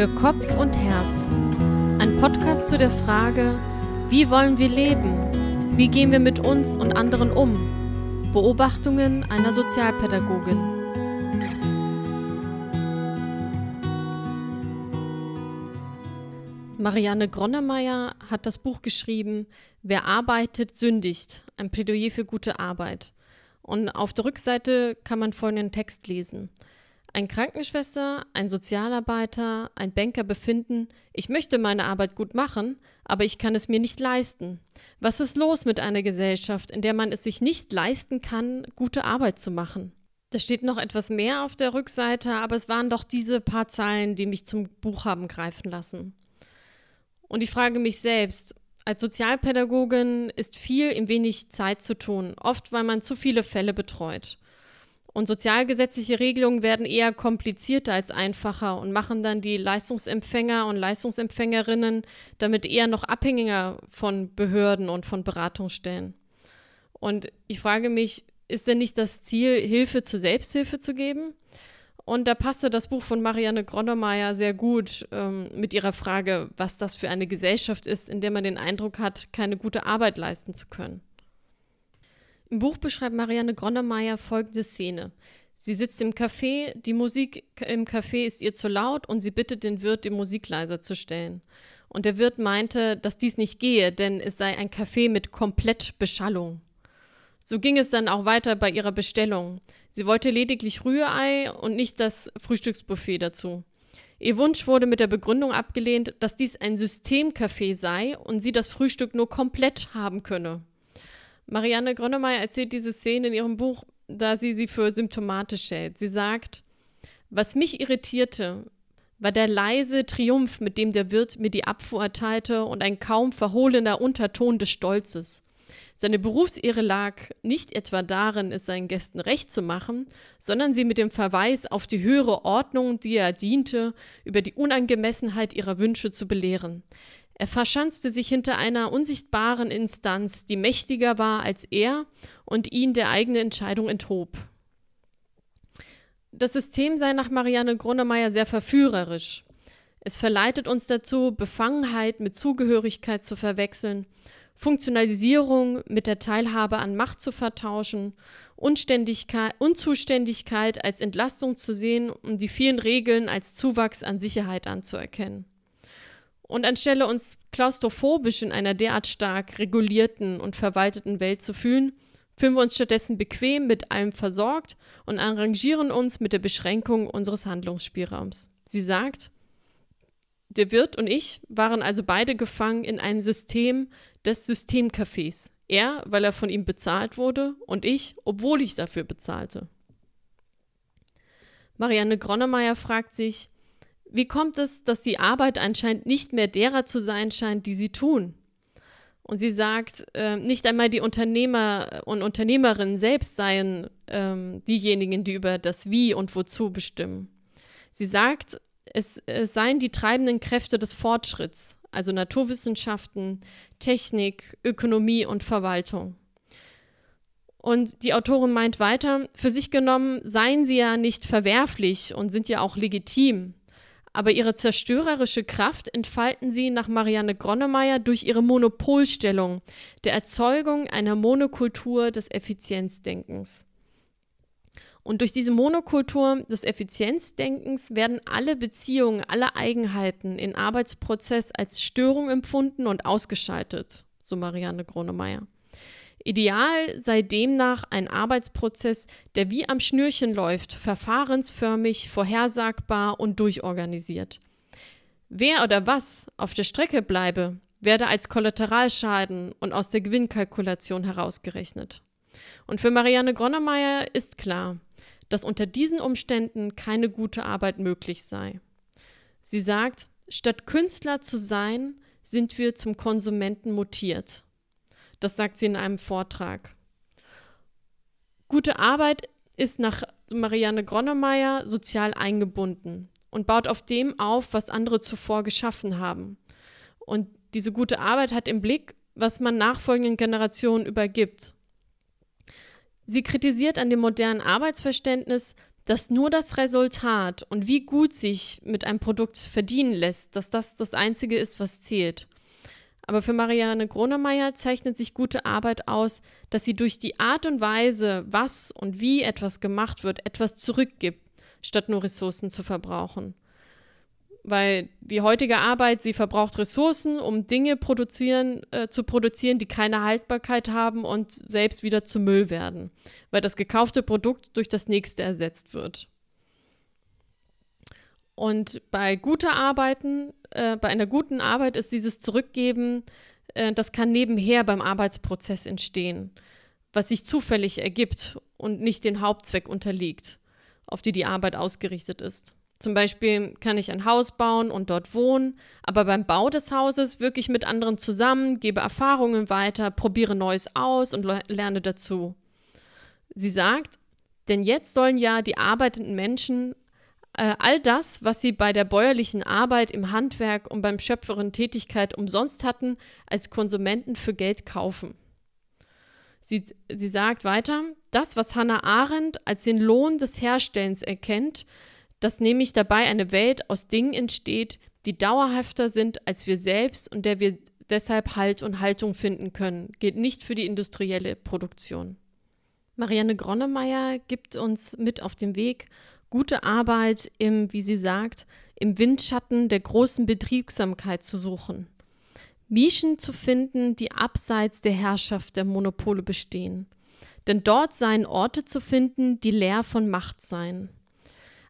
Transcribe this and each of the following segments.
für Kopf und Herz. Ein Podcast zu der Frage, wie wollen wir leben? Wie gehen wir mit uns und anderen um? Beobachtungen einer Sozialpädagogin. Marianne Gronnemeyer hat das Buch geschrieben, Wer arbeitet, sündigt. Ein Plädoyer für gute Arbeit. Und auf der Rückseite kann man folgenden Text lesen. Ein Krankenschwester, ein Sozialarbeiter, ein Banker befinden, ich möchte meine Arbeit gut machen, aber ich kann es mir nicht leisten. Was ist los mit einer Gesellschaft, in der man es sich nicht leisten kann, gute Arbeit zu machen? Da steht noch etwas mehr auf der Rückseite, aber es waren doch diese paar Zeilen, die mich zum Buch haben greifen lassen. Und ich frage mich selbst, als Sozialpädagogin ist viel in wenig Zeit zu tun, oft weil man zu viele Fälle betreut. Und sozialgesetzliche Regelungen werden eher komplizierter als einfacher und machen dann die Leistungsempfänger und Leistungsempfängerinnen damit eher noch abhängiger von Behörden und von Beratungsstellen. Und ich frage mich, ist denn nicht das Ziel, Hilfe zur Selbsthilfe zu geben? Und da passte das Buch von Marianne Gronnemeyer sehr gut ähm, mit ihrer Frage, was das für eine Gesellschaft ist, in der man den Eindruck hat, keine gute Arbeit leisten zu können. Im Buch beschreibt Marianne Gronnemeyer folgende Szene. Sie sitzt im Café, die Musik im Café ist ihr zu laut und sie bittet den Wirt, die Musik leiser zu stellen. Und der Wirt meinte, dass dies nicht gehe, denn es sei ein Café mit Komplettbeschallung. So ging es dann auch weiter bei ihrer Bestellung. Sie wollte lediglich Rührei und nicht das Frühstücksbuffet dazu. Ihr Wunsch wurde mit der Begründung abgelehnt, dass dies ein Systemcafé sei und sie das Frühstück nur komplett haben könne. Marianne Grönemeyer erzählt diese Szene in ihrem Buch, da sie sie für symptomatisch hält. Sie sagt, was mich irritierte, war der leise Triumph, mit dem der Wirt mir die Abfuhr erteilte und ein kaum verhohlener Unterton des Stolzes. Seine Berufsehre lag nicht etwa darin, es seinen Gästen recht zu machen, sondern sie mit dem Verweis auf die höhere Ordnung, die er diente, über die Unangemessenheit ihrer Wünsche zu belehren. Er verschanzte sich hinter einer unsichtbaren Instanz, die mächtiger war als er und ihn der eigenen Entscheidung enthob. Das System sei nach Marianne Grunemeyer sehr verführerisch. Es verleitet uns dazu, Befangenheit mit Zugehörigkeit zu verwechseln, Funktionalisierung mit der Teilhabe an Macht zu vertauschen, Unzuständigkeit als Entlastung zu sehen und die vielen Regeln als Zuwachs an Sicherheit anzuerkennen. Und anstelle uns klaustrophobisch in einer derart stark regulierten und verwalteten Welt zu fühlen, fühlen wir uns stattdessen bequem mit allem versorgt und arrangieren uns mit der Beschränkung unseres Handlungsspielraums. Sie sagt, der Wirt und ich waren also beide gefangen in einem System des Systemcafés. Er, weil er von ihm bezahlt wurde, und ich, obwohl ich dafür bezahlte. Marianne Gronnemeyer fragt sich, wie kommt es, dass die Arbeit anscheinend nicht mehr derer zu sein scheint, die sie tun? Und sie sagt, äh, nicht einmal die Unternehmer und Unternehmerinnen selbst seien ähm, diejenigen, die über das Wie und Wozu bestimmen. Sie sagt, es, es seien die treibenden Kräfte des Fortschritts, also Naturwissenschaften, Technik, Ökonomie und Verwaltung. Und die Autorin meint weiter, für sich genommen seien sie ja nicht verwerflich und sind ja auch legitim. Aber ihre zerstörerische Kraft entfalten sie nach Marianne Gronnemeyer durch ihre Monopolstellung der Erzeugung einer Monokultur des Effizienzdenkens. Und durch diese Monokultur des Effizienzdenkens werden alle Beziehungen, alle Eigenheiten im Arbeitsprozess als Störung empfunden und ausgeschaltet, so Marianne Gronemeyer. Ideal sei demnach ein Arbeitsprozess, der wie am Schnürchen läuft, verfahrensförmig, vorhersagbar und durchorganisiert. Wer oder was auf der Strecke bleibe, werde als Kollateralschaden und aus der Gewinnkalkulation herausgerechnet. Und für Marianne Gronnemeyer ist klar, dass unter diesen Umständen keine gute Arbeit möglich sei. Sie sagt, statt Künstler zu sein, sind wir zum Konsumenten mutiert. Das sagt sie in einem Vortrag. Gute Arbeit ist nach Marianne Gronnemeyer sozial eingebunden und baut auf dem auf, was andere zuvor geschaffen haben. Und diese gute Arbeit hat im Blick, was man nachfolgenden Generationen übergibt. Sie kritisiert an dem modernen Arbeitsverständnis, dass nur das Resultat und wie gut sich mit einem Produkt verdienen lässt, dass das das Einzige ist, was zählt. Aber für Marianne Gronemeyer zeichnet sich gute Arbeit aus, dass sie durch die Art und Weise, was und wie etwas gemacht wird, etwas zurückgibt, statt nur Ressourcen zu verbrauchen. Weil die heutige Arbeit, sie verbraucht Ressourcen, um Dinge produzieren, äh, zu produzieren, die keine Haltbarkeit haben und selbst wieder zu Müll werden, weil das gekaufte Produkt durch das nächste ersetzt wird. Und bei guter Arbeiten, äh, bei einer guten Arbeit ist dieses Zurückgeben, äh, das kann nebenher beim Arbeitsprozess entstehen, was sich zufällig ergibt und nicht den Hauptzweck unterliegt, auf die die Arbeit ausgerichtet ist. Zum Beispiel kann ich ein Haus bauen und dort wohnen, aber beim Bau des Hauses wirke ich mit anderen zusammen, gebe Erfahrungen weiter, probiere Neues aus und lerne dazu. Sie sagt, denn jetzt sollen ja die arbeitenden Menschen äh, all das, was sie bei der bäuerlichen Arbeit im Handwerk und beim schöpferen Tätigkeit umsonst hatten, als Konsumenten für Geld kaufen. Sie, sie sagt weiter, das, was Hannah Arendt als den Lohn des Herstellens erkennt, dass nämlich dabei eine Welt aus Dingen entsteht, die dauerhafter sind als wir selbst und der wir deshalb Halt und Haltung finden können, gilt nicht für die industrielle Produktion. Marianne Gronnemeyer gibt uns mit auf den Weg, gute Arbeit im, wie sie sagt, im Windschatten der großen Betriebsamkeit zu suchen. Nischen zu finden, die abseits der Herrschaft der Monopole bestehen. Denn dort seien Orte zu finden, die leer von Macht seien.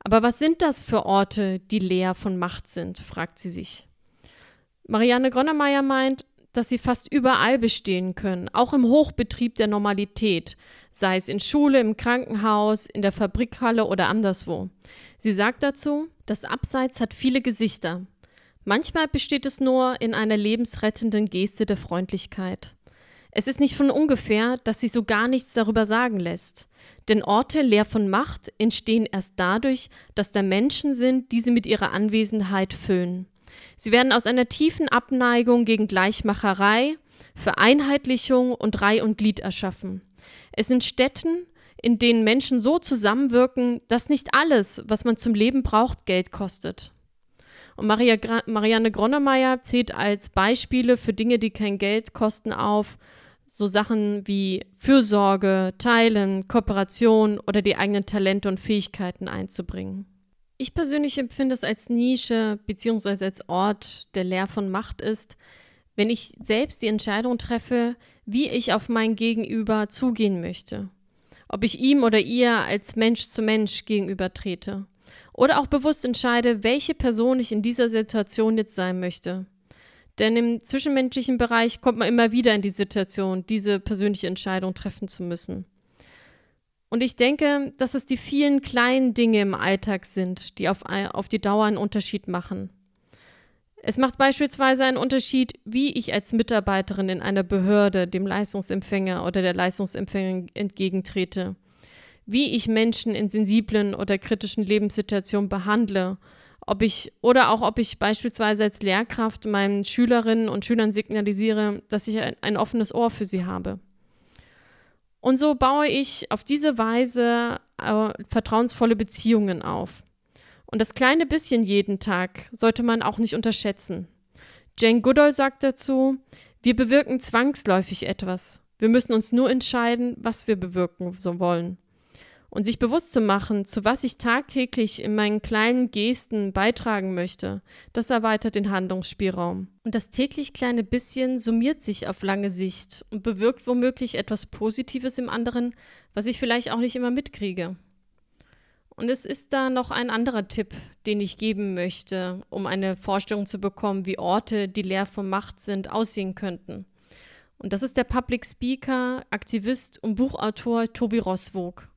Aber was sind das für Orte, die leer von Macht sind, fragt sie sich. Marianne Gronnemeyer meint, dass sie fast überall bestehen können, auch im Hochbetrieb der Normalität, sei es in Schule, im Krankenhaus, in der Fabrikhalle oder anderswo. Sie sagt dazu, das Abseits hat viele Gesichter. Manchmal besteht es nur in einer lebensrettenden Geste der Freundlichkeit. Es ist nicht von ungefähr, dass sie so gar nichts darüber sagen lässt. Denn Orte leer von Macht entstehen erst dadurch, dass da Menschen sind, die sie mit ihrer Anwesenheit füllen. Sie werden aus einer tiefen Abneigung gegen Gleichmacherei, Vereinheitlichung und Reih und Glied erschaffen. Es sind Städten, in denen Menschen so zusammenwirken, dass nicht alles, was man zum Leben braucht, Geld kostet. Und Maria Marianne Gronnemeyer zählt als Beispiele für Dinge, die kein Geld kosten, auf so Sachen wie Fürsorge, Teilen, Kooperation oder die eigenen Talente und Fähigkeiten einzubringen. Ich persönlich empfinde es als Nische bzw. als Ort, der leer von Macht ist, wenn ich selbst die Entscheidung treffe, wie ich auf mein Gegenüber zugehen möchte. Ob ich ihm oder ihr als Mensch zu Mensch gegenüber trete. Oder auch bewusst entscheide, welche Person ich in dieser Situation jetzt sein möchte. Denn im zwischenmenschlichen Bereich kommt man immer wieder in die Situation, diese persönliche Entscheidung treffen zu müssen. Und ich denke, dass es die vielen kleinen Dinge im Alltag sind, die auf, auf die Dauer einen Unterschied machen. Es macht beispielsweise einen Unterschied, wie ich als Mitarbeiterin in einer Behörde dem Leistungsempfänger oder der Leistungsempfängerin entgegentrete, wie ich Menschen in sensiblen oder kritischen Lebenssituationen behandle ob ich oder auch ob ich beispielsweise als Lehrkraft meinen Schülerinnen und Schülern signalisiere, dass ich ein, ein offenes Ohr für sie habe. Und so baue ich auf diese Weise äh, vertrauensvolle Beziehungen auf. Und das kleine bisschen jeden Tag sollte man auch nicht unterschätzen. Jane Goodall sagt dazu, wir bewirken zwangsläufig etwas. Wir müssen uns nur entscheiden, was wir bewirken wollen und sich bewusst zu machen, zu was ich tagtäglich in meinen kleinen Gesten beitragen möchte, das erweitert den Handlungsspielraum. Und das täglich kleine bisschen summiert sich auf lange Sicht und bewirkt womöglich etwas Positives im anderen, was ich vielleicht auch nicht immer mitkriege. Und es ist da noch ein anderer Tipp, den ich geben möchte, um eine Vorstellung zu bekommen, wie Orte, die leer von Macht sind, aussehen könnten. Und das ist der Public Speaker, Aktivist und Buchautor Tobi Rosswog.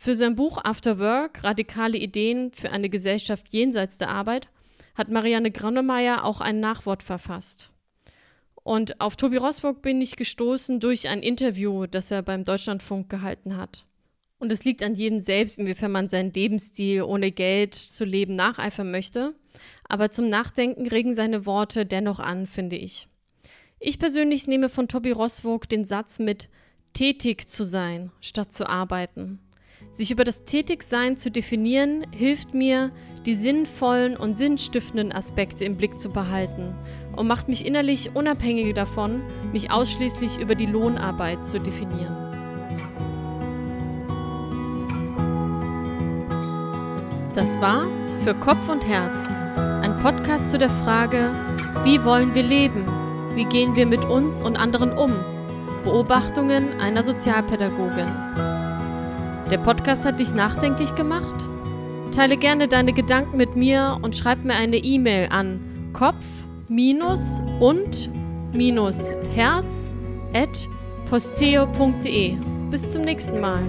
Für sein Buch After Work, radikale Ideen für eine Gesellschaft jenseits der Arbeit, hat Marianne Grannemeyer auch ein Nachwort verfasst. Und auf Tobi Rosburg bin ich gestoßen durch ein Interview, das er beim Deutschlandfunk gehalten hat. Und es liegt an jedem selbst, inwiefern man seinen Lebensstil ohne Geld zu leben nacheifern möchte. Aber zum Nachdenken regen seine Worte dennoch an, finde ich. Ich persönlich nehme von Tobi Roswog den Satz mit, tätig zu sein, statt zu arbeiten. Sich über das Tätigsein zu definieren, hilft mir, die sinnvollen und sinnstiftenden Aspekte im Blick zu behalten und macht mich innerlich unabhängig davon, mich ausschließlich über die Lohnarbeit zu definieren. Das war für Kopf und Herz ein Podcast zu der Frage, wie wollen wir leben? Wie gehen wir mit uns und anderen um? Beobachtungen einer Sozialpädagogin. Der Podcast hat dich nachdenklich gemacht? Teile gerne deine Gedanken mit mir und schreib mir eine E-Mail an kopf und herz posteo.de. Bis zum nächsten Mal.